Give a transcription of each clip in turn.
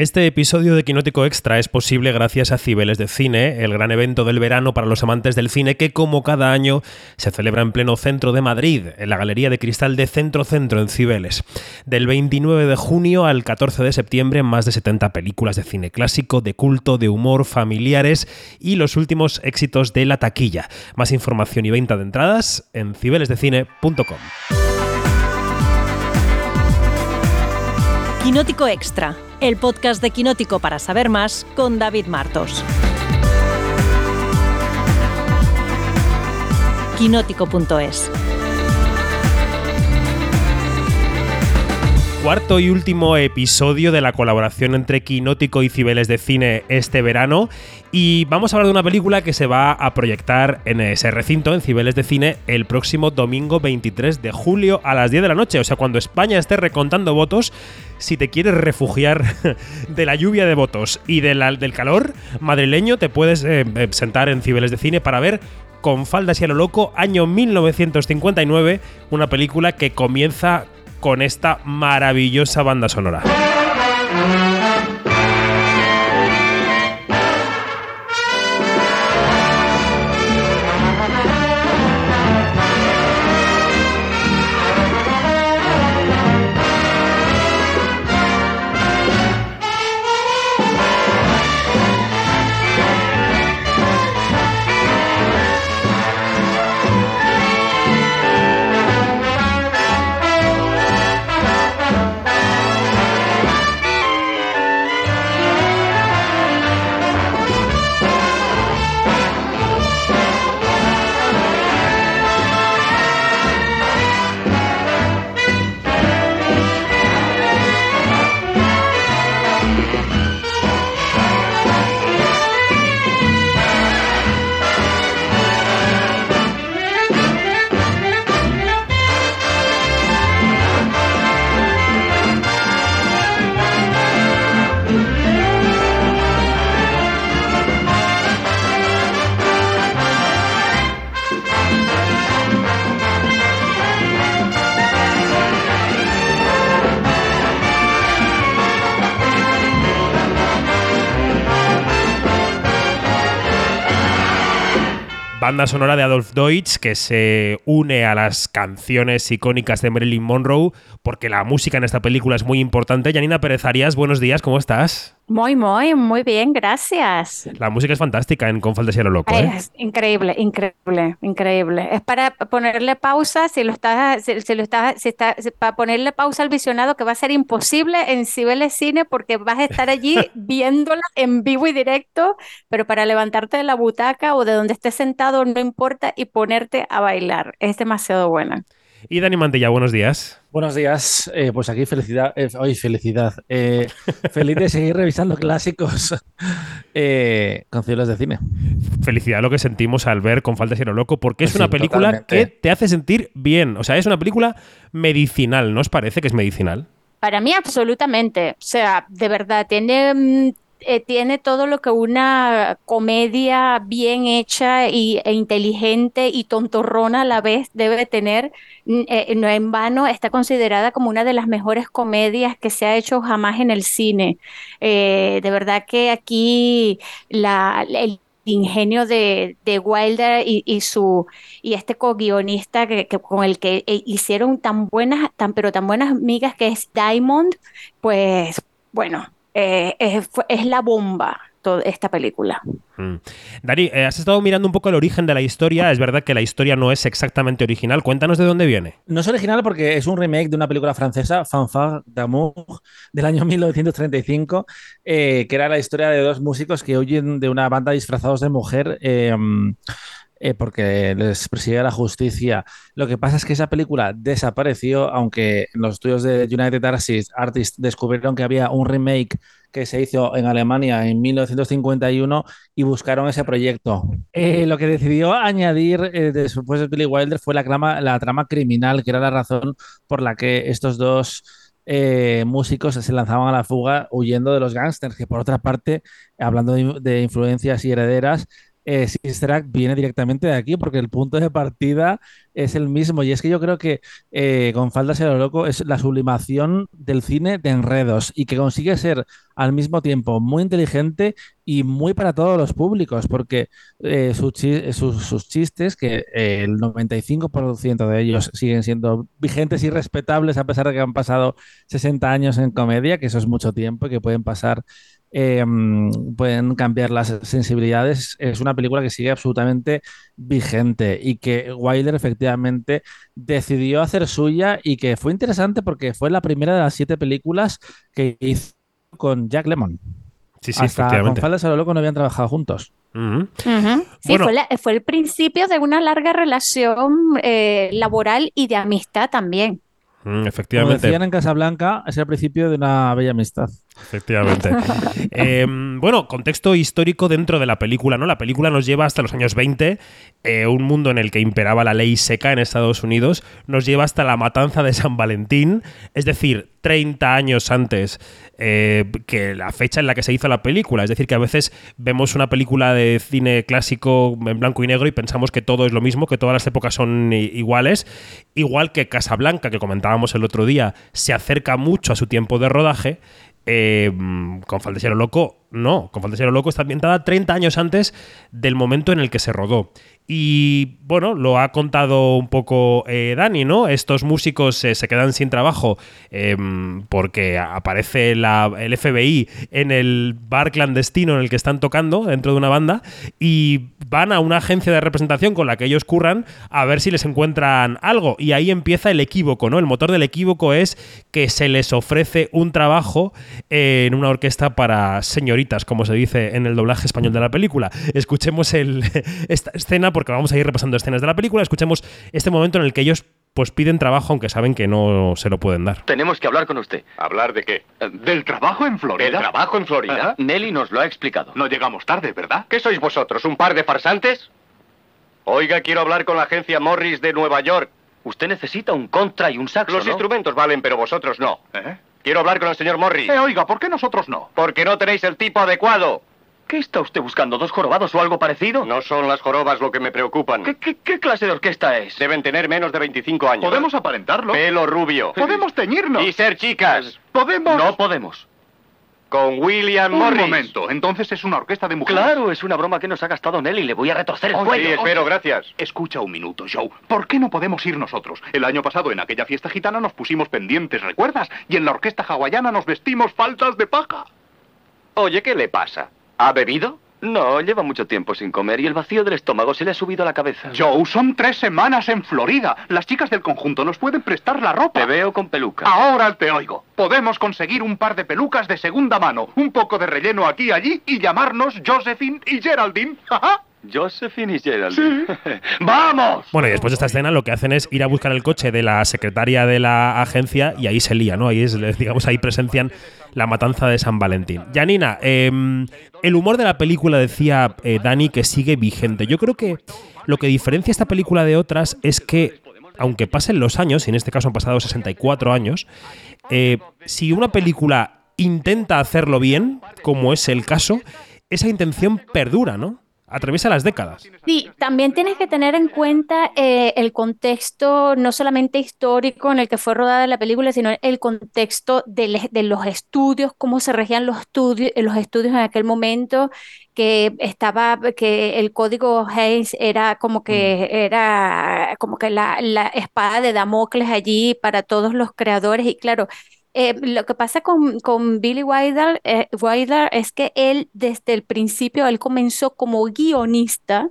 Este episodio de Quinótico Extra es posible gracias a Cibeles de Cine, el gran evento del verano para los amantes del cine que como cada año se celebra en pleno centro de Madrid, en la Galería de Cristal de Centro Centro en Cibeles. Del 29 de junio al 14 de septiembre más de 70 películas de cine clásico, de culto, de humor, familiares y los últimos éxitos de la taquilla. Más información y venta de entradas en cibelesdecine.com. Quinótico Extra, el podcast de Quinótico para saber más con David Martos. Quinótico.es Cuarto y último episodio de la colaboración entre Quinótico y Cibeles de Cine este verano. Y vamos a hablar de una película que se va a proyectar en ese recinto, en Cibeles de Cine, el próximo domingo 23 de julio a las 10 de la noche. O sea, cuando España esté recontando votos, si te quieres refugiar de la lluvia de votos y del calor madrileño, te puedes eh, eh, sentar en Cibeles de Cine para ver con faldas y a lo loco, año 1959, una película que comienza con esta maravillosa banda sonora. Banda sonora de Adolf Deutsch que se une a las canciones icónicas de Marilyn Monroe, porque la música en esta película es muy importante. Janina Pérez Arias, buenos días, ¿cómo estás? Muy, muy, muy bien, gracias. La música es fantástica en Con Falta lo loco. ¿eh? Es increíble, increíble, increíble. Es para ponerle pausa, si lo estás, si, lo estás, si está, para ponerle pausa al visionado, que va a ser imposible en Cibeles Cine porque vas a estar allí viéndola en vivo y directo, pero para levantarte de la butaca o de donde estés sentado no importa y ponerte a bailar. Es demasiado buena. Y Dani Mantilla, buenos días. Buenos días, eh, pues aquí felicidad, eh, hoy felicidad, eh, feliz de seguir revisando clásicos con cielos de cine. Felicidad lo que sentimos al ver con Falta Cero Loco, porque es una película que te hace sentir bien, o sea, es una película medicinal, ¿no os parece que es medicinal? Para mí absolutamente, o sea, de verdad, tiene mm, eh, tiene todo lo que una comedia bien hecha y, e inteligente y tontorrona a la vez debe tener. Eh, no en vano está considerada como una de las mejores comedias que se ha hecho jamás en el cine. Eh, de verdad que aquí el ingenio de, Wilder y, su y este co-guionista que, con el que hicieron tan buenas, tan pero tan buenas amigas que es Diamond, pues bueno, eh, es, la bomba toda esta película. Mm. Dari, eh, has estado mirando un poco el origen de la historia. Es verdad que la historia no es exactamente original. Cuéntanos de dónde viene. No es original porque es un remake de una película francesa, Fanfare d'amour, del año 1935, eh, que era la historia de dos músicos que huyen de una banda disfrazados de mujer. Porque les persigue la justicia. Lo que pasa es que esa película desapareció, aunque los estudios de United Artists descubrieron que había un remake que se hizo en Alemania en 1951 y buscaron ese proyecto. Eh, lo que decidió añadir eh, después de Billy Wilder fue la trama, criminal, que era la razón por la que estos dos eh, músicos se lanzaban a la fuga huyendo de los gángsters, que por otra parte, hablando de, influencias y herederas, eh, Sister Act viene directamente de aquí, porque el punto de partida es el mismo. Y es que yo creo que eh, con Faldas y lo loco es la sublimación del cine de enredos y que consigue ser al mismo tiempo muy inteligente y muy para todos los públicos, porque eh, sus, sus, chistes, que eh, el 95% de ellos siguen siendo vigentes y respetables a pesar de que han pasado 60 años en comedia, que eso es mucho tiempo y que pueden pasar Em, pueden cambiar las sensibilidades. Es una película que sigue absolutamente vigente y que Wilder efectivamente decidió hacer suya y que fue interesante porque fue la primera de las siete películas que hizo con Jack Lemmon. Sí, sí, Hasta con Faldas a lo loco no habían trabajado juntos. Sí, fue, el principio de una larga relación eh, laboral y de amistad también. Mm, efectivamente. Como decían en Casablanca, es el principio de una bella amistad. Efectivamente. Em, bueno, contexto histórico dentro de la película, ¿no? La película nos lleva hasta los años 20, eh, un mundo en el que imperaba la ley seca en Estados Unidos, nos lleva hasta la matanza de San Valentín, es decir, 30 años antes eh, que la fecha en la que se hizo la película. Es decir, que a veces vemos una película de cine clásico en blanco y negro y pensamos que todo es lo mismo, que todas las épocas son iguales. Igual que Casablanca, que comentábamos el otro día, se acerca mucho a su tiempo de rodaje eh, con Fantasía Loco, no. Con Fantasía Loco está ambientada 30 años antes del momento en el que se rodó. Y bueno, lo ha contado un poco eh, Dani, ¿no? Estos músicos eh, se quedan sin trabajo em, porque aparece el FBI en el bar clandestino en el que están tocando dentro de una banda y van a una agencia de representación con la que ellos curran a ver si les encuentran algo. Y ahí empieza el equívoco, ¿no? El motor del equívoco es que se les ofrece un trabajo en una orquesta para señoritas, como se dice en el doblaje español de la película. Escuchemos esta escena porque vamos a ir repasando escenas de la película. Escuchemos este momento en el que ellos pues piden trabajo aunque saben que no se lo pueden dar. Tenemos que hablar con usted. ¿Hablar de qué? ¿Del trabajo en Florida? ¿Del trabajo en Florida? Nelly nos lo ha explicado. No llegamos tarde, ¿verdad? ¿Qué sois vosotros, un par de farsantes? Oiga, quiero hablar con la agencia Morris de Nueva York. Usted necesita un contra y un saxo, Los instrumentos valen, pero vosotros no. ¿Eh? Quiero hablar con el señor Morris. Eh, oiga, ¿por qué nosotros no? Porque no tenéis el tipo adecuado. ¿Qué está usted buscando? ¿Dos jorobados o algo parecido? No son las jorobas lo que me preocupan. ¿Qué, clase de orquesta es? Deben tener menos de 25 años. ¿Podemos aparentarlo? Pelo rubio. ¿Podemos teñirnos? Y ser chicas. ¿Podemos? No podemos. Con William Morris. Un momento, entonces es una orquesta de mujeres. Claro, es una broma que nos ha gastado Nelly. Le voy a retorcer el cuello. Sí, espero, gracias. Escucha un minuto, Joe. ¿Por qué no podemos ir nosotros? El año pasado en aquella fiesta gitana nos pusimos pendientes, ¿recuerdas? Y en la orquesta hawaiana nos vestimos faltas de paja. Oye, ¿qué le pasa? ¿Ha bebido? No, lleva mucho tiempo sin comer y el vacío del estómago se le ha subido a la cabeza. Joe, son tres semanas en Florida. Las chicas del conjunto nos pueden prestar la ropa. Te veo con peluca. Ahora te oigo. Podemos conseguir un par de pelucas de segunda mano, un poco de relleno aquí y allí y llamarnos Josephine y Geraldine. Josephine y Geraldine. ¡Vamos! Bueno, y después de esta escena lo que hacen es ir a buscar el coche de la secretaria de la agencia y ahí se lía, ¿no? Ahí es, digamos, ahí presencian la matanza de San Valentín. Janina, em, el humor de la película decía eh, Dani que sigue vigente. Yo creo que lo que diferencia esta película de otras es que, aunque pasen los años, y en este caso han pasado 64 años, eh, si una película intenta hacerlo bien, como es el caso, esa intención perdura, ¿no? Atraviesa las décadas. Sí, también tienes que tener en cuenta eh, el contexto no solamente histórico en el que fue rodada la película, sino el contexto de, los estudios, cómo se regían los estudios, los estudios en aquel momento, que estaba, que el código Hayes era como que mm. era como que la, la espada de Damocles allí para todos los creadores, y claro, eh, lo que pasa con, con Billy Wilder, eh, es que él desde el principio, él comenzó como guionista,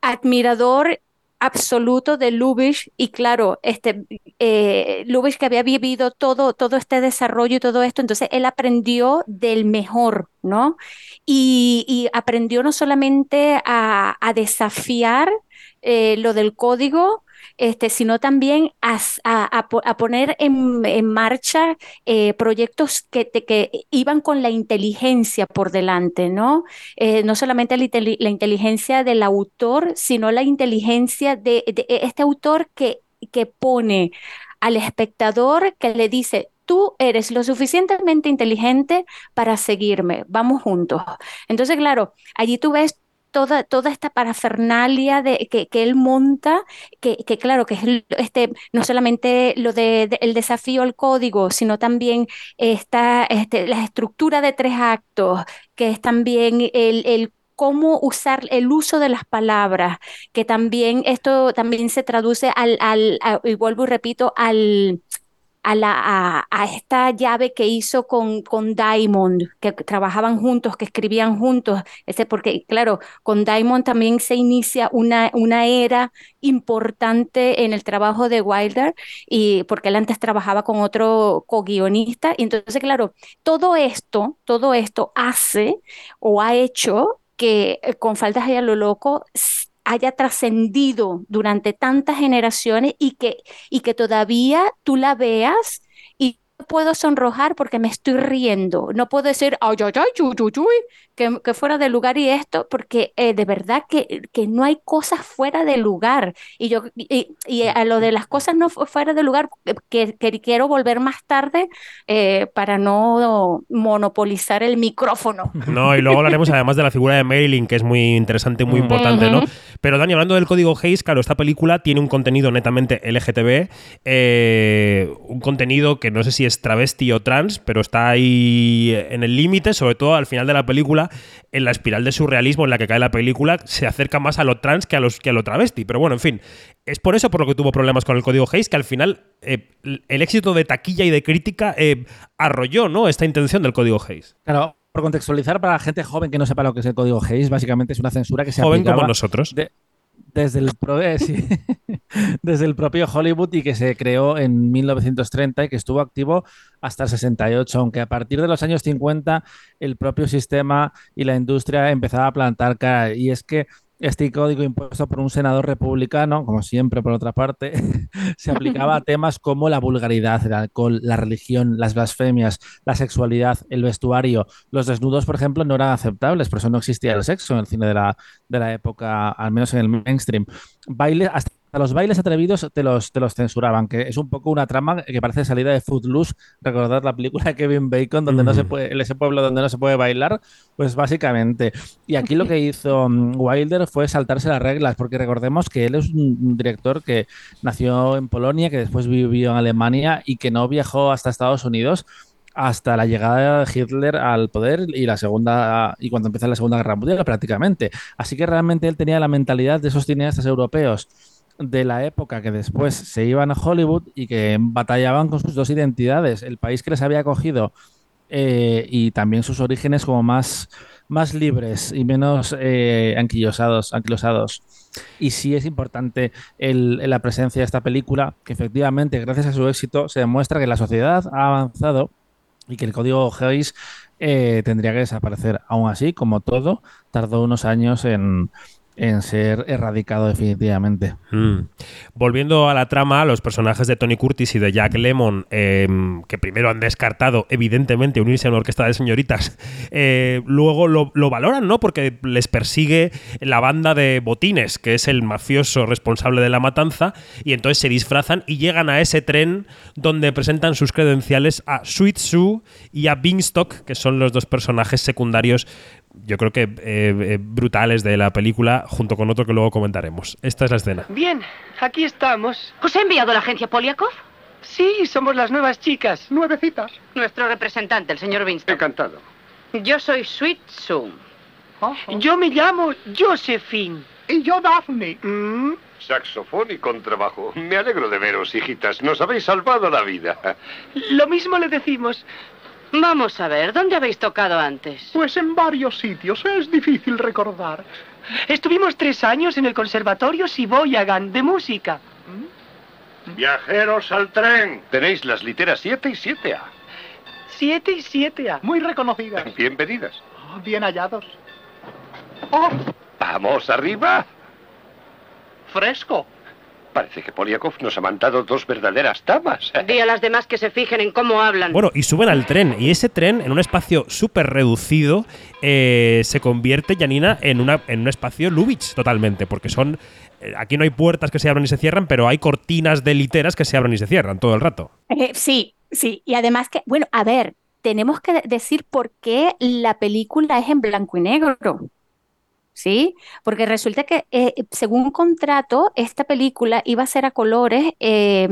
admirador absoluto de Lubitsch y claro, este, eh, Lubitsch que había vivido todo, todo este desarrollo y todo esto, entonces él aprendió del mejor, ¿no? Y, aprendió no solamente a, a desafiar eh, lo del código, este, sino también a, poner en, marcha eh, proyectos que, iban con la inteligencia por delante, ¿no? Eh, no solamente la, inteligencia del autor, sino la inteligencia de, este autor que, que pone al espectador que le dice, tú eres lo suficientemente inteligente para seguirme, vamos juntos. Entonces, claro, allí tú ves toda, toda esta parafernalia de, que, que él monta, que, que, claro, que es este, no solamente lo de, el desafío al código, sino también esta, este, la estructura de tres actos, que es también el, el cómo usar el uso de las palabras, que también esto también se traduce al, al y vuelvo y repito, al, a, la, a, esta llave que hizo con, con Diamond, que trabajaban juntos, que escribían juntos, ese, porque claro, con Diamond también se inicia una, una era importante en el trabajo de Wilder, y porque él antes trabajaba con otro co-guionista, y entonces, claro, todo esto, todo esto hace o ha hecho que con Faltas a lo loco haya trascendido durante tantas generaciones y que, y que todavía tú la veas y puedo sonrojar porque me estoy riendo. No puedo decir, ay, ay, ay, que, que, fuera de lugar y esto, porque eh, de verdad que, que, no hay cosas fuera de lugar. Y yo y, y, a lo de las cosas no fuera de lugar, que, que quiero volver más tarde eh, para no monopolizar el micrófono. No, y luego hablaremos además de la figura de Marilyn, que es muy interesante, muy importante, uh -huh. ¿no? Pero Dani, hablando del código Hayes, claro, esta película tiene un contenido netamente LGTB, eh, un contenido que no sé si es travesti o trans, pero está ahí en el límite, sobre todo al final de la película, en la espiral de surrealismo en la que cae la película, se acerca más a lo trans que a, los, que a lo travesti. Pero bueno, en fin, es por eso por lo que tuvo problemas con el código Hayes, que al final eh, el éxito de taquilla y de crítica eh, arrolló ¿no? esta intención del código Hayes. Claro, por contextualizar para la gente joven que no sepa lo que es el código Hayes, básicamente es una censura que se joven aplicaba como nosotros. De, desde el, pro, eh, desde el propio Hollywood y que se creó en 1930 y que estuvo activo hasta el 68, aunque a partir de los años 50 el propio sistema y la industria empezaba a plantar cara. Y es que este código impuesto por un senador republicano, como siempre por otra parte, se aplicaba a temas como la vulgaridad, el alcohol, la religión, las blasfemias, la sexualidad, el vestuario. Los desnudos, por ejemplo, no eran aceptables, por eso no existía el sexo en el cine de la, de la época, al menos en el mainstream. Baile, hasta a los bailes atrevidos te los, te los censuraban, que es un poco una trama que parece salida de Footloose, recordar la película de Kevin Bacon, donde mm. no se puede, en ese pueblo donde no se puede bailar, pues básicamente. Y aquí lo que hizo um, Wilder fue saltarse las reglas, porque recordemos que él es un director que nació en Polonia, que después vivió en Alemania y que no viajó hasta Estados Unidos hasta la llegada de Hitler al poder y la segunda y cuando empezó la Segunda Guerra Mundial prácticamente. Así que realmente él tenía la mentalidad de esos cineastas europeos de la época que después se iban a Hollywood y que batallaban con sus dos identidades, el país que les había acogido eh, y también sus orígenes como más, más libres y menos eh, anquilosados, anquilosados. Y sí es importante el, la presencia de esta película, que efectivamente, gracias a su éxito, se demuestra que la sociedad ha avanzado y que el código Hayes eh, tendría que desaparecer. Aún así, como todo, tardó unos años en, en ser erradicado definitivamente. Mm. Volviendo a la trama, los personajes de Tony Curtis y de Jack Lemon, eh, que primero han descartado, evidentemente, unirse a una orquesta de señoritas, eh, luego lo, lo, valoran, ¿no? Porque les persigue la banda de Botines, que es el mafioso responsable de la matanza, y entonces se disfrazan y llegan a ese tren donde presentan sus credenciales a Sweet Sue y a Beanstalk, que son los dos personajes secundarios yo creo que eh, eh, brutales de la película, junto con otro que luego comentaremos. Esta es la escena. Bien, aquí estamos. ¿Os ha enviado la agencia Poliakov? Sí, somos las nuevas chicas. Nuevecitas. Nuestro representante, el señor Winston. Encantado. Yo soy Sweet Sue. Oh, oh. Yo me llamo Josephine. Y yo Daphne. ¿Mm? Saxofón y contrabajo. Me alegro de veros, hijitas. Nos habéis salvado la vida. Lo mismo le decimos. Vamos a ver, ¿dónde habéis tocado antes? Pues en varios sitios, es difícil recordar. Estuvimos tres años en el Conservatorio Siboyagan de música. Viajeros al tren. Tenéis las literas 7 y 7A. 7 y 7A. Muy reconocidas. Bienvenidas. Oh, bien hallados. Oh. Vamos arriba. Fresco. Parece que Poliakov nos ha mandado dos verdaderas damas. Di a las demás que se fijen en cómo hablan. Bueno, y suben al tren. Y ese tren, en un espacio súper reducido, eh, se convierte, Janina, en, una, en un espacio Lubitsch totalmente. Porque son. Eh, aquí no hay puertas que se abran y se cierran, pero hay cortinas de literas que se abren y se cierran todo el rato. Eh, sí, sí. Y además que, bueno, a ver, tenemos que decir por qué la película es en blanco y negro. ¿Sí? Porque resulta que eh, según contrato, esta película iba a ser a colores eh,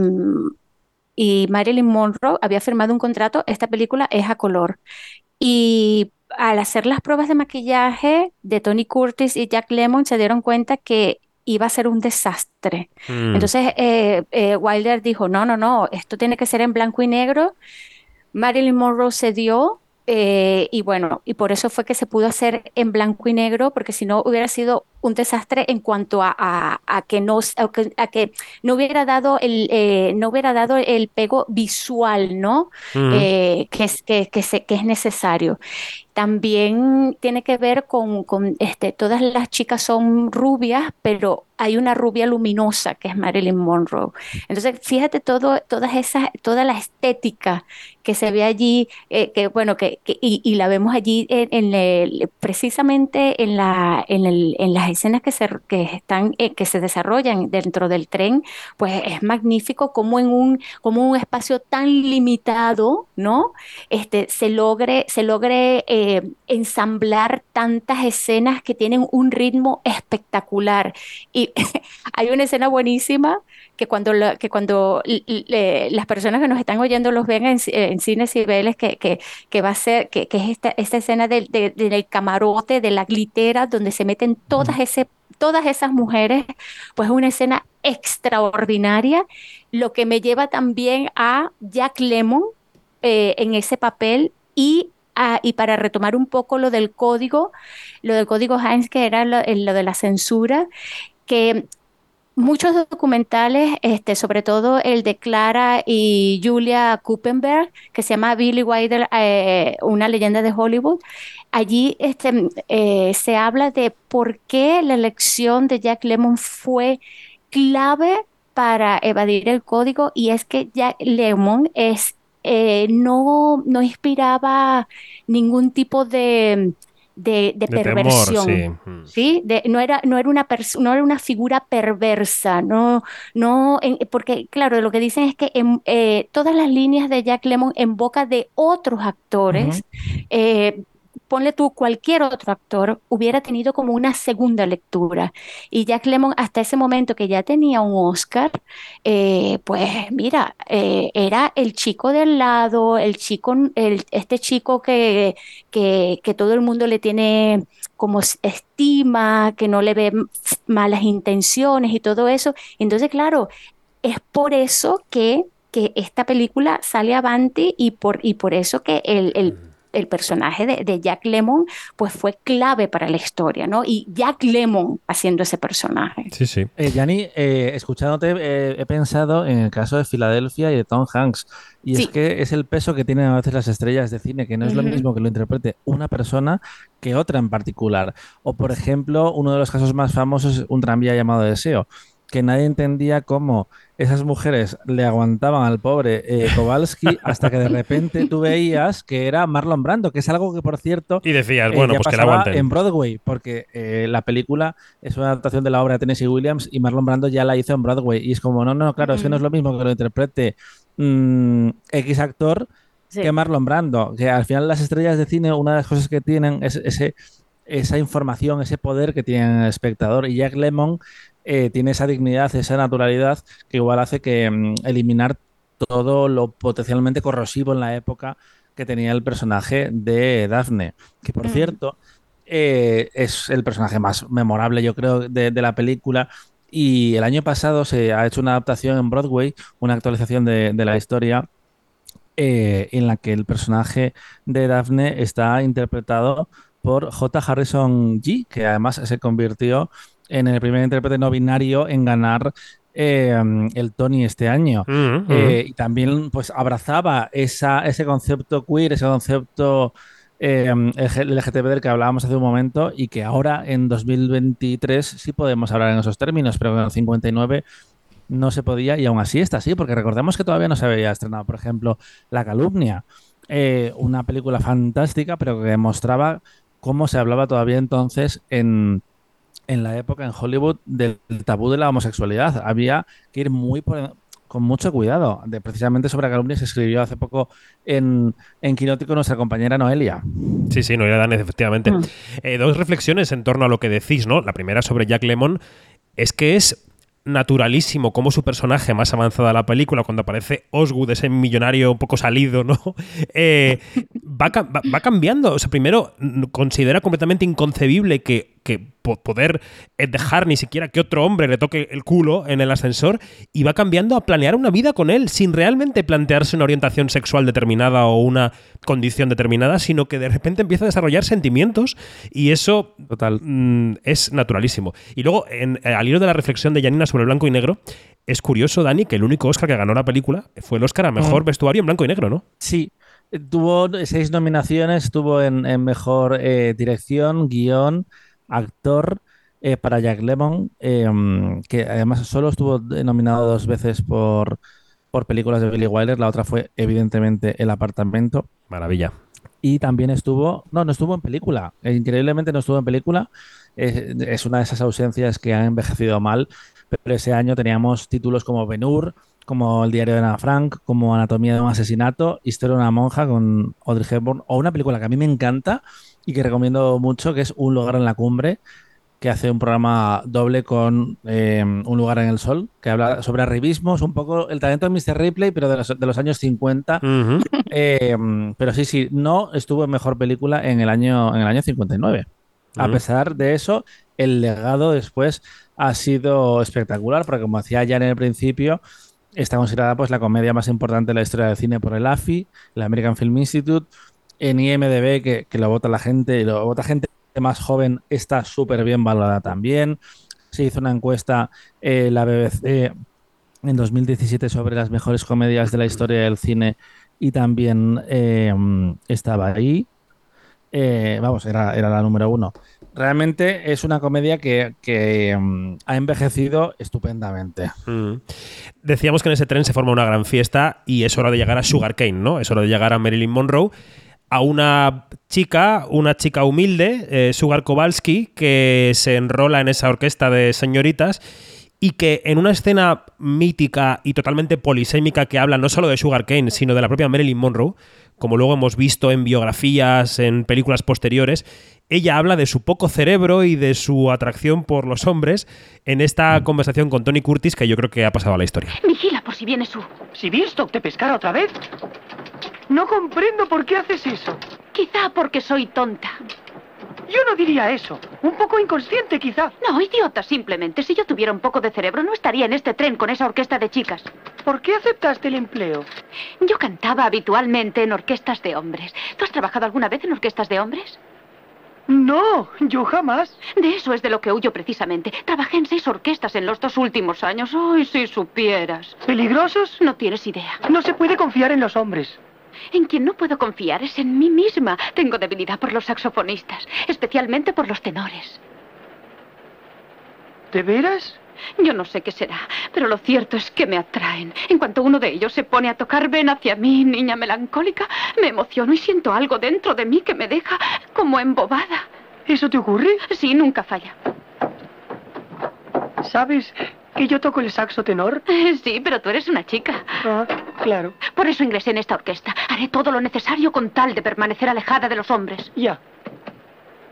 y Marilyn Monroe había firmado un contrato, esta película es a color. Y al hacer las pruebas de maquillaje de Tony Curtis y Jack Lemmon se dieron cuenta que iba a ser un desastre. Mm. Entonces eh, eh, Wilder dijo, no, no, no, esto tiene que ser en blanco y negro. Marilyn Monroe cedió eh, y bueno, y por eso fue que se pudo hacer en blanco y negro, porque si no hubiera sido un desastre en cuanto a, a- a que, no, a que, no hubiera dado el, eh, no hubiera dado el pego visual, ¿no? Eh, que, es, que, que, se- que es necesario. También tiene que ver con, con, este, todas las chicas son rubias, pero hay una rubia luminosa que es Marilyn Monroe. Entonces, fíjate todo, todas esas, toda la estética que se ve allí, eh, que bueno, que, que- y, y la vemos allí en, en el- precisamente en la, en el, en las escenas que se, que están, eh, que se desarrollan dentro del tren, pues es magnífico como en un, como un espacio tan limitado, ¿no? Este, se logre, se logre eh, ensamblar tantas escenas que tienen un ritmo espectacular. Y hay una escena buenísima que cuando, la- que cuando l- l- las personas que nos están oyendo los ven en, en cines Cibeles, que, que, que va a ser, que, que es esta, esta escena del, de- del camarote, de la glitera, donde se meten todas, ese, todas esas mujeres, pues es una escena extraordinaria, lo que me lleva también a Jack Lemmon eh, en ese papel y, y para retomar un poco lo del código, lo del código Heinz, que era lo, lo de la censura, que muchos documentales, este, sobre todo el de Clara y Julia Kuppenberg, que se llama Billy Wilder, eh, una leyenda de Hollywood. Allí este, eh, se habla de por qué la elección de Jack Lemmon fue clave para evadir el código y es que Jack Lemmon es, eh, no, no inspiraba ningún tipo de, de, de De temor, perversión. sí. ¿sí? De- no era, no era una no era una figura perversa, no, no, en- porque claro, lo que dicen es que en, eh, todas las líneas de Jack Lemmon en boca de otros actores, eh, ponle tú cualquier otro actor, hubiera tenido como una segunda lectura. Y Jack Lemmon, hasta ese momento que ya tenía un Oscar, eh, pues mira, eh, era el chico de al lado, el chico, este chico que, que, que todo el mundo le tiene como estima, que no le ve malas intenciones y todo eso. Entonces, claro, es por eso que, que esta película sale avante y por, y por eso que el- el personaje de, de Jack Lemmon pues fue clave para la historia, ¿no? Y Jack Lemmon haciendo ese personaje. Sí, sí. Eh, Yanni, eh, escuchándote, eh, he pensado en el caso de Filadelfia y de Tom Hanks. Y Sí. es que es el peso que tienen a veces las estrellas de cine, que no es lo mismo que lo interprete una persona que otra en particular. O, por ejemplo, uno de los casos más famosos es un tranvía llamado Deseo, que nadie entendía cómo esas mujeres le aguantaban al pobre eh, Kowalski hasta que de repente tú veías que era Marlon Brando, que es algo que, por cierto, Y decías, eh, bueno, ya pues que la aguanten. en Broadway, porque eh, la película es una adaptación de la obra de Tennessee Williams y Marlon Brando ya la hizo en Broadway. Y es como, no, no, claro, es que no es lo mismo que lo interprete mm, X actor Sí. que Marlon Brando. Que al final las estrellas de cine, una de las cosas que tienen es ese, esa información, ese poder que tiene el espectador. Y Jack Lemmon eh, tiene esa dignidad, esa naturalidad que igual hace que mm, eliminar todo lo potencialmente corrosivo en la época que tenía el personaje de Daphne. Que por cierto, eh, es el personaje más memorable, yo creo, de, de la película. Y el año pasado se ha hecho una adaptación en Broadway, una actualización de, de la historia, eh, en la que el personaje de Daphne está interpretado por J. Harrison G., que además se convirtió en el primer intérprete no binario en ganar eh, el Tony este año. Mm. Eh, y también pues abrazaba esa, ese concepto queer, ese concepto eh, LGTB del que hablábamos hace un momento y que ahora en 2023 sí podemos hablar en esos términos, pero en el 59 no se podía y aún así está así, porque recordemos que todavía no se había estrenado, por ejemplo, La calumnia, eh, una película fantástica, pero que demostraba cómo se hablaba todavía entonces en, en la época en Hollywood del tabú de la homosexualidad. Había que ir muy por, con mucho cuidado. De, precisamente sobre calumnias se escribió hace poco en, en Quinótico nuestra compañera Noelia. Sí, sí, Noelia Dan, efectivamente. Mm. Eh, dos reflexiones en torno a lo que decís, ¿no? La primera sobre Jack Lemon es que es naturalísimo como su personaje más avanzada de la película, cuando aparece Osgood, ese millonario un poco salido, ¿no? Eh, va, va- va cambiando. O sea, primero considera completamente inconcebible que, que po- poder eh, dejar ni siquiera que otro hombre le toque el culo en el ascensor y va cambiando a planear una vida con él sin realmente plantearse una orientación sexual determinada o una condición determinada, sino que de repente empieza a desarrollar sentimientos y eso Total. mm, es naturalísimo. Y luego, en- eh, al hilo de la reflexión de Janina sobre el blanco y negro, es curioso, Dani, que el único Oscar que ganó la película fue el Oscar a mejor Mm. vestuario en blanco y negro, ¿no? Sí, tuvo seis nominaciones, estuvo en, en mejor eh, dirección, guion, actor eh, para Jack Lemmon, eh, que además solo estuvo nominado dos veces por, por películas de Billy Wilder, la otra fue evidentemente El apartamento. Maravilla. Y también estuvo, no, no estuvo en película, eh, increíblemente no estuvo en película, es, es una de esas ausencias que han envejecido mal, pero ese año teníamos títulos como Ben-Hur, como El diario de Ana Frank, como Anatomía de un asesinato, Historia de una monja con Audrey Hepburn, o una película que a mí me encanta y que recomiendo mucho, que es Un lugar en la cumbre, que hace un programa doble con eh, Un lugar en el sol, que habla sobre arribismos, un poco el talento de Mr. Ripley, pero de los, de los años 50. Ujú. Eh, pero sí, sí, no estuvo en mejor película en el año, en el año 59. A Ujú. pesar de eso, el legado después ha sido espectacular, porque como decía ya en el principio, está considerada pues la comedia más importante de la historia del cine por el AFI, el American Film Institute, en IMDb, que, que lo vota la gente, y lo vota gente más joven, está súper bien valorada también. Se hizo una encuesta eh, la BBC en 2017 sobre las mejores comedias de la historia del cine y también eh, estaba ahí. Eh, vamos, era, era la número uno. Realmente es una comedia que, que, mm, ha envejecido estupendamente. Mm. Decíamos que en ese tren se forma una gran fiesta y es hora de llegar a Sugar Cane, ¿no? Es hora de llegar a Marilyn Monroe, a una chica, una chica humilde, eh, Sugar Kowalski, que se enrola en esa orquesta de señoritas y que en una escena mítica y totalmente polisémica que habla no solo de Sugar Cane, sino de la propia Marilyn Monroe, como luego hemos visto en biografías, en películas posteriores, ella habla de su poco cerebro y de su atracción por los hombres en esta conversación con Tony Curtis que yo creo que ha pasado a la historia. Vigila por si viene su. Si Birstock te pescara otra vez. No comprendo por qué haces eso. Quizá porque soy tonta. Yo no diría eso. Un poco inconsciente, quizá. No, idiota, simplemente. Si yo tuviera un poco de cerebro, no estaría en este tren con esa orquesta de chicas. ¿Por qué aceptaste el empleo? Yo cantaba habitualmente en orquestas de hombres. ¿Tú has trabajado alguna vez en orquestas de hombres? No, yo jamás. De eso es de lo que huyo precisamente. Trabajé en seis orquestas en los dos últimos años. ¡Ay, si supieras! ¿Peligrosos? No tienes idea. No se puede confiar en los hombres. En quien no puedo confiar es en mí misma. Tengo debilidad por los saxofonistas, especialmente por los tenores. ¿De veras? Yo no sé qué será, pero lo cierto es que me atraen. En cuanto uno de ellos se pone a tocar Ven hacia mí, niña melancólica, me emociono y siento algo dentro de mí que me deja como embobada. ¿Eso te ocurre? Sí, nunca falla. ¿Sabes que yo toco el saxo tenor? Sí, pero tú eres una chica. Ah, claro. Por eso ingresé en esta orquesta. Haré todo lo necesario con tal de permanecer alejada de los hombres. Ya.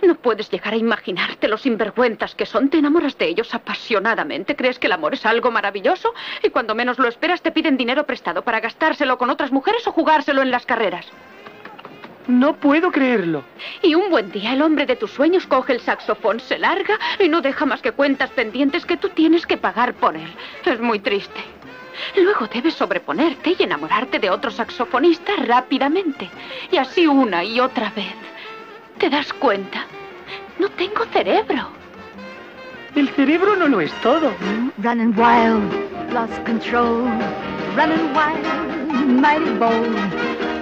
No puedes llegar a imaginarte los sinvergüenzas que son. Te enamoras de ellos apasionadamente. Crees que el amor es algo maravilloso y cuando menos lo esperas te piden dinero prestado para gastárselo con otras mujeres o jugárselo en las carreras. No puedo creerlo. Y un buen día el hombre de tus sueños coge el saxofón, se larga y no deja más que cuentas pendientes que tú tienes que pagar por él. Es muy triste. Luego debes sobreponerte y enamorarte de otro saxofonista rápidamente. Y así una y otra vez. ¿Te das cuenta? No tengo cerebro. El cerebro no lo es todo. Running wild, lost control. Running wild, mighty bold.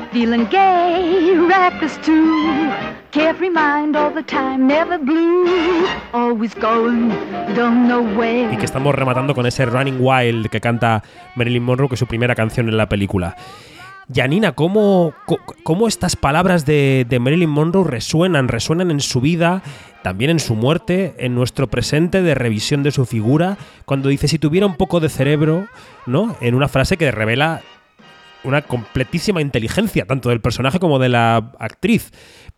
Y que estamos rematando con ese Running Wild que canta Marilyn Monroe, que es su primera canción en la película. Janina, ¿cómo, cómo estas palabras de, de, Marilyn Monroe resuenan? Resuenan en su vida, también en su muerte, en nuestro presente de revisión de su figura, cuando dice si tuviera un poco de cerebro, ¿no? En una frase que revela una completísima inteligencia, tanto del personaje como de la actriz.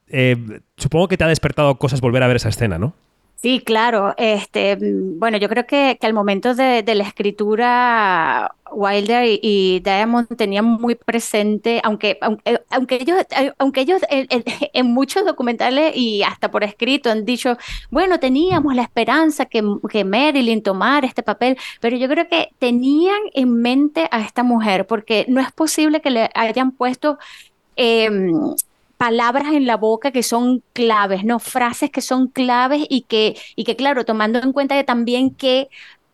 Eh, supongo que te ha despertado cosas volver a ver esa escena, ¿no? Sí, claro. Este, bueno, yo creo que, al momento de, la escritura, Wilder y, Diamond tenían muy presente, aunque, aunque, aunque ellos, aunque ellos en, muchos documentales y hasta por escrito han dicho, bueno, teníamos la esperanza que, que Marilyn tomara este papel, pero yo creo que tenían en mente a esta mujer, porque no es posible que le hayan puesto em, palabras en la boca que son claves, ¿no? Frases que son claves y que, y que claro, tomando en cuenta que también que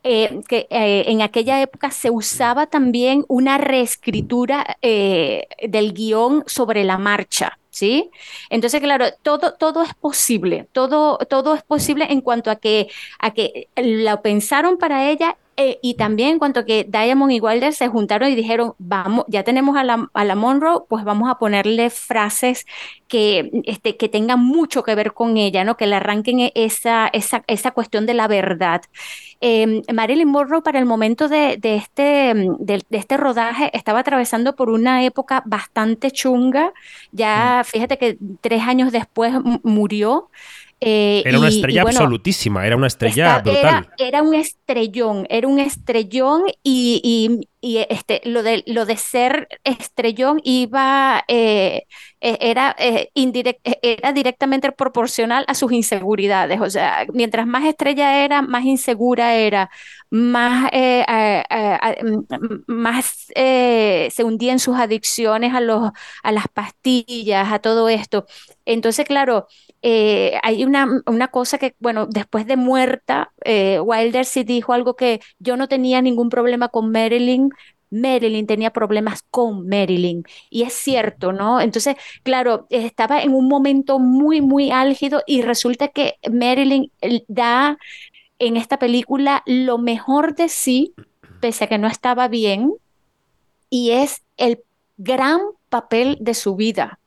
eh, que eh, en aquella época se usaba también una reescritura eh, del guion sobre la marcha, ¿sí? Entonces, claro, todo, todo es posible, todo, todo es posible en cuanto a que, a que lo pensaron para ella y también en cuanto a que Diamond y Wilder se juntaron y dijeron, vamos, ya tenemos a la, a la Monroe, pues vamos a ponerle frases que, este, que tengan mucho que ver con ella, ¿no? Que le arranquen esa, esa, esa cuestión de la verdad. Em, Marilyn Monroe para el momento de, de este, de, de, este rodaje estaba atravesando por una época bastante chunga. Ya mm. fíjate que tres años después murió. Eh, era una estrella absolutísima, era una estrella brutal. Era, un estrellón, era un estrellón y, y este, lo, de, lo de ser estrellón iba, eh, e, era, eh, e, era directamente proporcional a sus inseguridades. O sea, mientras más estrella era, más insegura era, más, eh, más se hundía en sus adicciones a, los, a las pastillas, a todo esto. Entonces, claro, hay una, una, cosa que, bueno, después de muerta, Wilder sí dijo algo que yo no tenía ningún problema con Marilyn, Marilyn tenía problemas con Marilyn. Y es cierto, ¿no? Entonces, claro, estaba en un momento muy, muy álgido y resulta que Marilyn da en esta película lo mejor de sí, pese a que no estaba bien, y es el gran papel de su vida.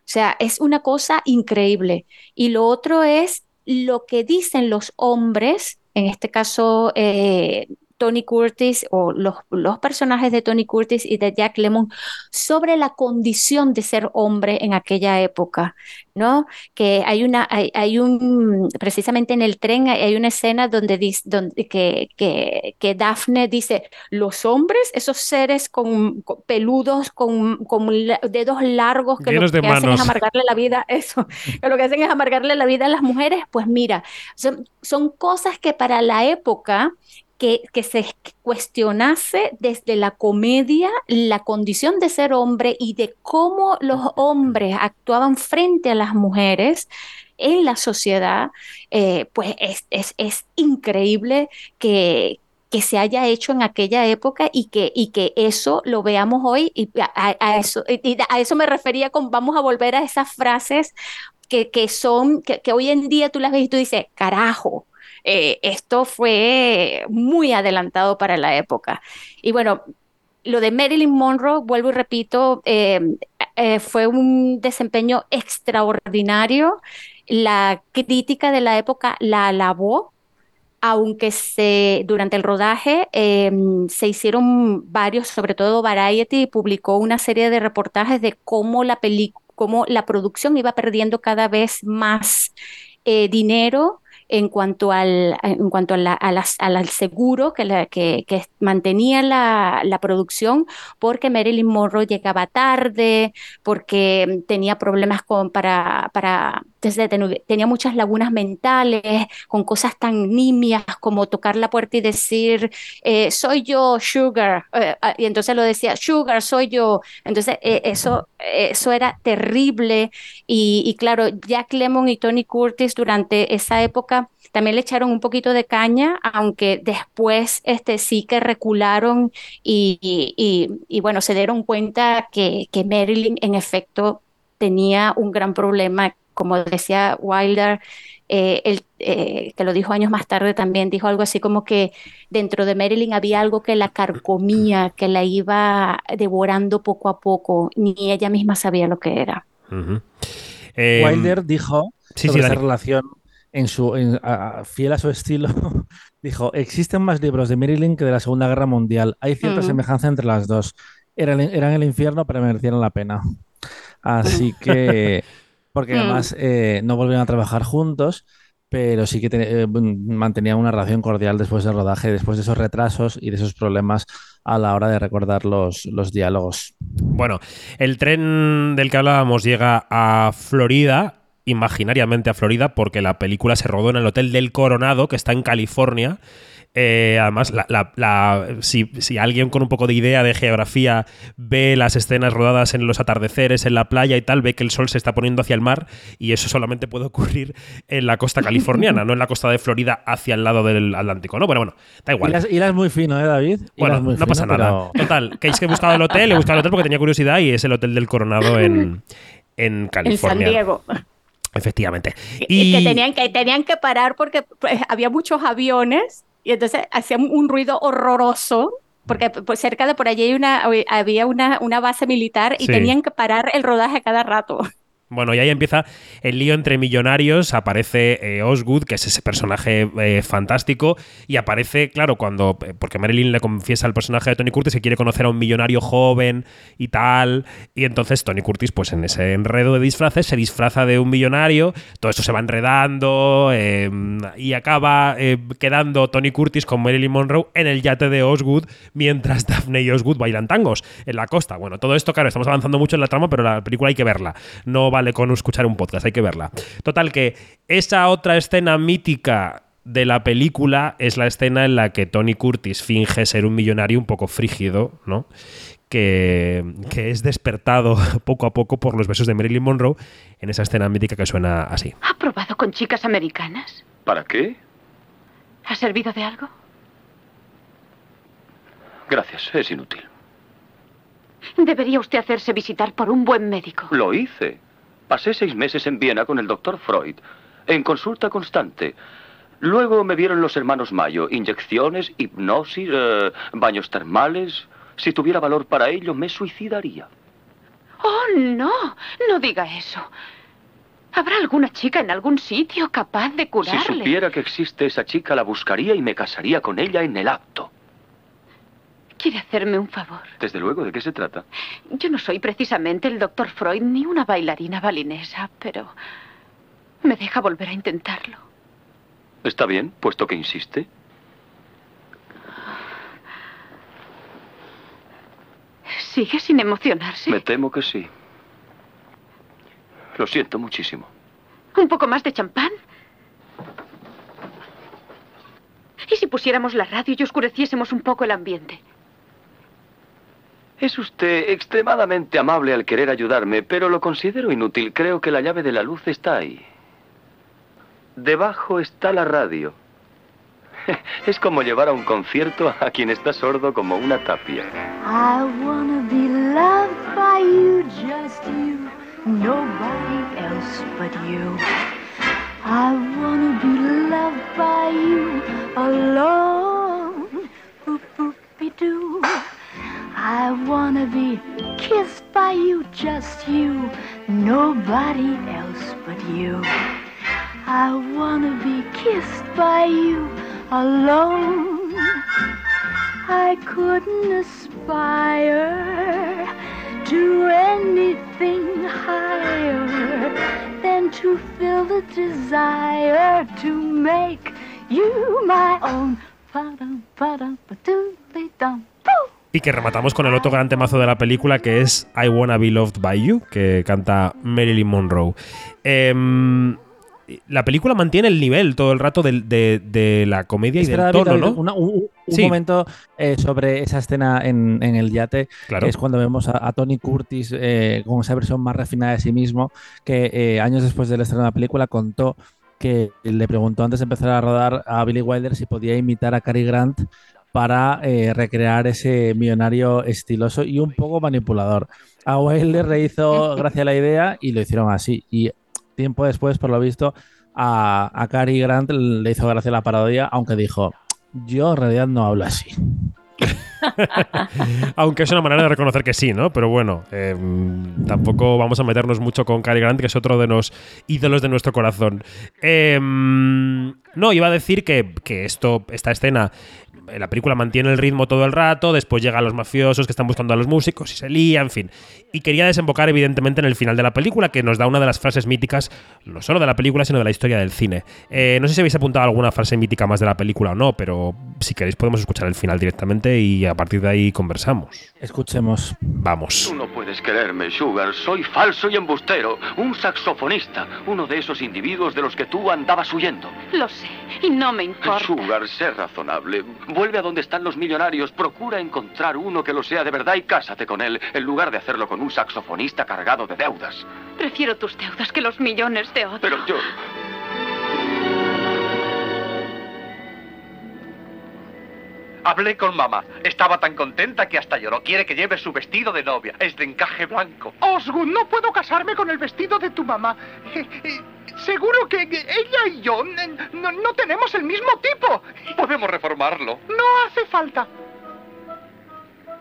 O sea, es una cosa increíble. Y lo otro es lo que dicen los hombres, en este caso eh, Tony Curtis o los, los, personajes de Tony Curtis y de Jack Lemmon sobre la condición de ser hombre en aquella época, ¿no? Que hay una, hay, un, precisamente en el tren hay una escena donde, dice, donde que, que, que, Daphne dice, los hombres, esos seres con, peludos, con, con, dedos largos, que lo que hacen es amargarle la vida, eso, que lo que hacen es amargarle la vida a las mujeres, pues mira, son, son cosas que para la época que, se cuestionase desde la comedia la condición de ser hombre y de cómo los hombres actuaban frente a las mujeres en la sociedad, eh, pues es, es, increíble que, que se haya hecho en aquella época y que, y que eso lo veamos hoy. Y a, eso, y a eso me refería con vamos a volver a esas frases que, que son, que, que, hoy en día tú las ves y tú dices, carajo, eh, esto fue muy adelantado para la época. Y bueno, lo de Marilyn Monroe, vuelvo y repito, em, eh, fue un desempeño extraordinario. La crítica de la época la alabó, aunque se, durante el rodaje em, se hicieron varios, sobre todo Variety publicó una serie de reportajes de cómo la cómo la producción iba perdiendo cada vez más eh, dinero en cuanto al, en cuanto a la, al seguro que, la, que mantenía la, la, producción, porque Marilyn Monroe llegaba tarde, porque tenía problemas con, para, para tenía muchas lagunas mentales, con cosas tan nimias como tocar la puerta y decir, eh, soy yo, Sugar, eh, ah, y entonces lo decía, Sugar, soy yo. Entonces eh, eso, eso era terrible. Y, y claro, Jack Lemmon y Tony Curtis durante esa época también le echaron un poquito de caña, aunque después este, sí que recularon y, y, bueno, se dieron cuenta que, que Marilyn en efecto tenía un gran problema como decía Wilder, eh, eh, que lo dijo años más tarde también, dijo algo así como que dentro de Marilyn había algo que la carcomía, que la iba devorando poco a poco, ni ella misma sabía lo que era. Em, Wilder dijo sí, sobre sí, esa relación en su en- a- a- fiel a su estilo, dijo, existen más libros de Marilyn que de la Segunda Guerra Mundial. Hay cierta semejanza entre las dos. Eran, eran el infierno, pero merecieron la pena. Así que, porque Mm. además eh, no volvieron a trabajar juntos, pero sí que te- eh, mantenían una relación cordial después del rodaje, después de esos retrasos y de esos problemas a la hora de recordar los, los diálogos. Bueno, el tren del que hablábamos llega a Florida, imaginariamente a Florida, porque la película se rodó en el Hotel del Coronado, que está en California. Eh, además, la- la- la- si, si alguien con un poco de idea de geografía ve las escenas rodadas en los atardeceres, en la playa y tal, ve que el sol se está poniendo hacia el mar y eso solamente puede ocurrir en la costa californiana, no en la costa de Florida hacia el lado del Atlántico. ¿no? Bueno, bueno, da igual. Hilas, hilas muy fino, ¿eh, David? Bueno, no pasa nada. pero- Total, que es que he buscado el hotel, he buscado el hotel porque tenía curiosidad y es el Hotel del Coronado en, en En San California. Diego. Efectivamente. Y, Y, que tenían que tenían que parar porque pues, había muchos aviones y entonces hacían un ruido horroroso porque pues, cerca de por allí hay una, había una, una base militar y Sí. tenían que parar el rodaje a cada rato. Bueno, y ahí empieza el lío entre millonarios. Aparece eh, Osgood, que es ese personaje eh, fantástico, y aparece, claro, cuando. eh, Porque Marilyn le confiesa al personaje de Tony Curtis que quiere conocer a un millonario joven y tal. Y entonces Tony Curtis, pues en ese enredo de disfraces, se disfraza de un millonario. Todo esto se va enredando y acaba quedando Tony Curtis con Marilyn Monroe en el yate de Osgood mientras Daphne y Osgood bailan tangos en la costa. Bueno, todo esto, claro, estamos avanzando mucho en la trama, pero la película hay que verla. No vale con escuchar un podcast, hay que verla. Total, que esa otra escena mítica de la película es la escena en la que Tony Curtis finge ser un millonario un poco frígido, ¿no? Que, que es despertado poco a poco por los besos de Marilyn Monroe en esa escena mítica que suena así. ¿Ha probado con chicas americanas? ¿Para qué? ¿Ha servido de algo? Gracias, es inútil. Debería usted hacerse visitar por un buen médico. Lo hice. Pasé seis meses en Viena con el doctor Freud, en consulta constante. Luego me vieron los hermanos Mayo, inyecciones, hipnosis, eh, baños termales. Si tuviera valor para ello, me suicidaría. Oh, no, no diga eso. ¿Habrá alguna chica en algún sitio capaz de Si curarle? supiera que existe esa chica, la buscaría y me casaría con ella en el acto. ¿Quiere hacerme un favor? Desde luego, ¿de qué se trata? Yo no soy precisamente el doctor Freud ni una bailarina balinesa, pero me deja volver a intentarlo. Está bien, puesto que insiste. ¿Sigue sin emocionarse? Me temo que sí. Lo siento muchísimo. ¿Un poco más de champán? ¿Y si pusiéramos la radio y oscureciésemos un poco el ambiente? Es usted extremadamente amable al querer ayudarme, pero lo considero inútil. Creo que la llave de la luz está ahí. Debajo está la radio. Es como llevar a un concierto a quien está sordo como una tapia. I wanna be loved by you, just you, nobody else but you. I wanna be loved by you alone. Boop boop be doo. I wanna be kissed by you, just you, nobody else but you. I wanna be kissed by you alone. I couldn't aspire to anything higher than to feel the desire to make you my own. Ba-doodly-dum, boo. Y que rematamos con el otro gran temazo de la película que es I Wanna Be Loved by You, que canta Marilyn Monroe. Em, la película mantiene el nivel todo el rato de, de la comedia y del David, tono, David, ¿no? una- un, un Sí. momento eh, sobre esa escena en, en el yate. Claro. Es cuando vemos a, a Tony Curtis eh, con esa versión más refinada de sí mismo, que eh, años después del estreno de la película contó que le preguntó antes de empezar a rodar a Billy Wilder si podía imitar a Cary Grant para eh, recrear ese millonario estiloso y un poco manipulador. A Wilder le hizo gracia la idea y lo hicieron así. Y tiempo después, por lo visto, a, a Cary Grant le hizo gracia la parodia, aunque dijo, yo en realidad no hablo así. Aunque es una manera de reconocer que sí, ¿no? Pero bueno, eh, tampoco vamos a meternos mucho con Cary Grant, que es otro de los ídolos de nuestro corazón. Eh, no, iba a decir que, que esto, esta escena la película mantiene el ritmo todo el rato, después llegan los mafiosos que están buscando a los músicos y se lía, en fin. Y quería desembocar evidentemente en el final de la película, que nos da una de las frases míticas, no solo de la película, sino de la historia del cine. Eh, no sé si habéis apuntado alguna frase mítica más de la película o no, pero si queréis podemos escuchar el final directamente y a partir de ahí conversamos. Escuchemos. Vamos. Tú no puedes quererme, Sugar. Soy falso y embustero. Un saxofonista. Uno de esos individuos de los que tú andabas huyendo. Lo sé, y no me importa. Sugar, sé razonable. Vuelve a donde están los millonarios. Procura encontrar uno que lo sea de verdad y cásate con él, en lugar de hacerlo con un saxofonista cargado de deudas. Prefiero tus deudas que los millones de otros. Pero yo... Hablé con mamá. Estaba tan contenta que hasta lloró. Quiere que lleve su vestido de novia. Es de encaje blanco. Osgood, no puedo casarme con el vestido de tu mamá. Seguro que ella y yo no, no tenemos el mismo tipo. Podemos reformarlo. No hace falta.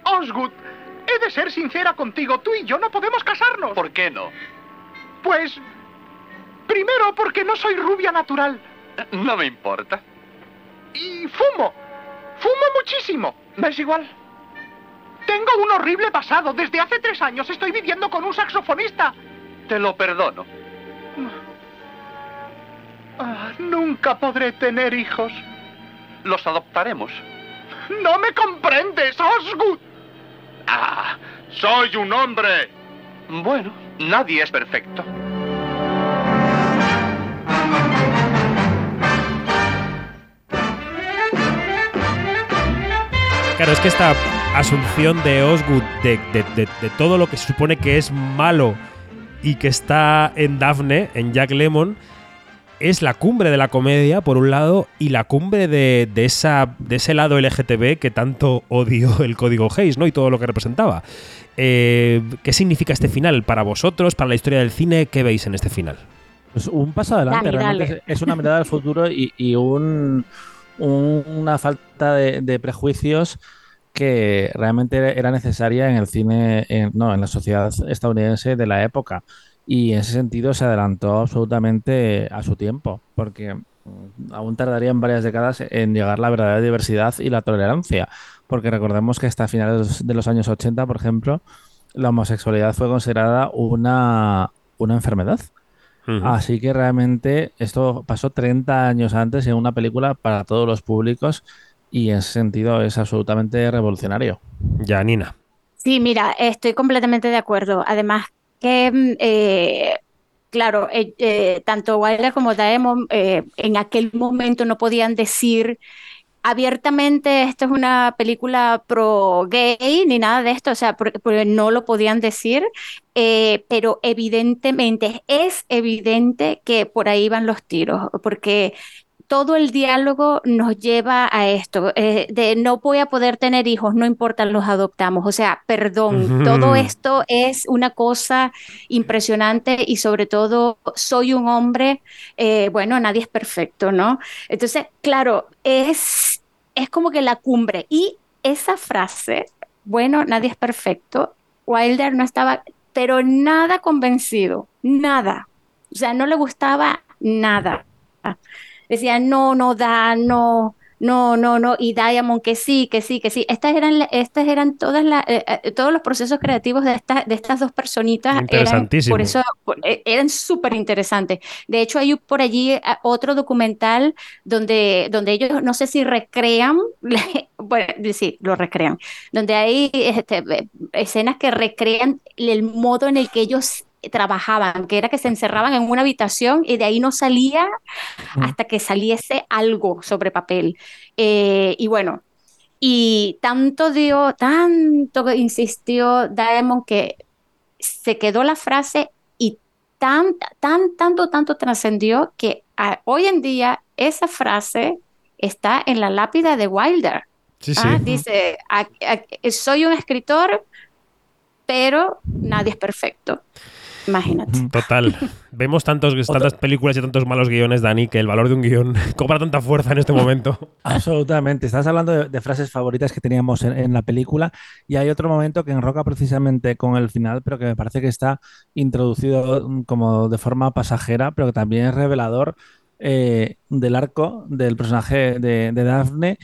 Osgood, he de ser sincera contigo. Tú y yo no podemos casarnos. ¿Por qué no? Pues... Primero porque no soy rubia natural. No me importa. Y fumo. Fumo muchísimo. Me es igual. Tengo un horrible pasado. Desde hace tres años estoy viviendo con un saxofonista. Te lo perdono. Ah, nunca podré tener hijos. Los adoptaremos. No me comprendes, Osgood. Ah, soy un hombre. Bueno, nadie es perfecto. Claro, es que esta asunción de Osgood de, de, todo lo que se supone que es malo y que está en Daphne, en Jack Lemon, es la cumbre de la comedia, por un lado, y la cumbre de, esa, de ese lado LGTB que tanto odió el código Hayes, ¿no? Y todo lo que representaba. Eh, ¿Qué significa este final para vosotros, para la historia del cine? ¿Qué veis en este final? Pues un paso adelante, realmente es una mirada al futuro y, un, una falta de, prejuicios que realmente era necesaria en el cine, no, en la sociedad estadounidense de la época. Y en ese sentido se adelantó absolutamente a su tiempo, porque mm, aún tardarían varias décadas en llegar la verdadera diversidad y la tolerancia, porque recordemos que hasta finales de los años 80, por ejemplo, la homosexualidad fue considerada una, una enfermedad. Así que realmente esto pasó 30 años antes en una película para todos los públicos y en ese sentido es absolutamente revolucionario. Ya, Nina. Sí, mira, estoy completamente de acuerdo. Además, que, eh, claro, eh, eh, tanto Wilder como Daemon en aquel momento no podían decir abiertamente esto es una película pro gay ni nada de esto, o sea, porque, no lo podían decir, pero evidentemente es evidente que por ahí van los tiros, porque todo el diálogo nos lleva a esto, eh, de no voy a poder tener hijos, no importa, los adoptamos. O sea, perdón, todo esto es una cosa impresionante y sobre todo soy un hombre, eh, bueno, nadie es perfecto, ¿no? Entonces, claro, es, es como que la cumbre. Y esa frase, bueno, nadie es perfecto, Wilder no estaba, pero nada convencido, nada. O sea, no le gustaba nada decían, no, no da, no, no, no, no, y Diamond que sí, que sí, que sí. Estas eran, estas eran todas las, eh, eh, todos los procesos creativos de, esta, de estas dos personitas. Eran, por eso eh, eran súper interesantes. De hecho, hay por allí otro documental donde, donde ellos, no sé si recrean, bueno, sí, lo recrean, donde hay este, escenas que recrean el modo en el que ellos trabajaban, que era que se encerraban en una habitación y de ahí no salía hasta que saliese algo sobre papel. Eh, y bueno, y tanto dio, tanto insistió Diamond que se quedó la frase y tan, tan, tanto, tanto trascendió que hoy en día esa frase está en la lápida de Wilder. Ah, dice, soy un escritor, pero nadie es perfecto. Imagínate. Total. Vemos tantos, tantas películas y tantos malos guiones, Dani, que el valor de un guion cobra tanta fuerza en este momento. Absolutamente. Estás hablando de, de frases favoritas que teníamos en, en, la película y hay otro momento que enroca precisamente con el final, pero que me parece que está introducido mm, como de forma pasajera, pero que también es revelador eh, del arco del personaje de, de Daphne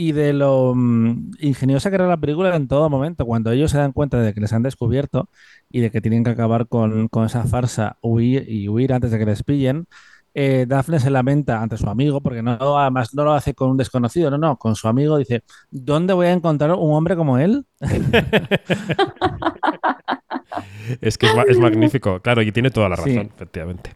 y de lo um, ingeniosa que era la película en todo momento. Cuando ellos se dan cuenta de que les han descubierto y de que tienen que acabar con, con esa farsa, huir y huir antes de que les pillen, eh, Daphne se lamenta ante su amigo, porque no, además no lo hace con un desconocido, no, no, con su amigo dice, ¿dónde voy a encontrar un hombre como él? es que es, es, magnífico, claro, y tiene toda la razón, sí. efectivamente.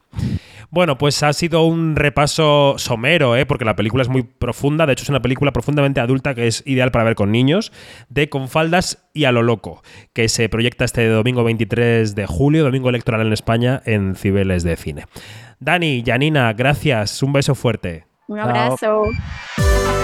Bueno, pues ha sido un repaso somero, ¿eh? porque la película es muy profunda, de hecho es una película profundamente adulta que es ideal para ver con niños, de Con faldas y a lo loco, que se proyecta este domingo 23 de julio, domingo electoral en España, en Cibeles de Cine. Dani, Janina, gracias, un beso fuerte. Un abrazo. Chao.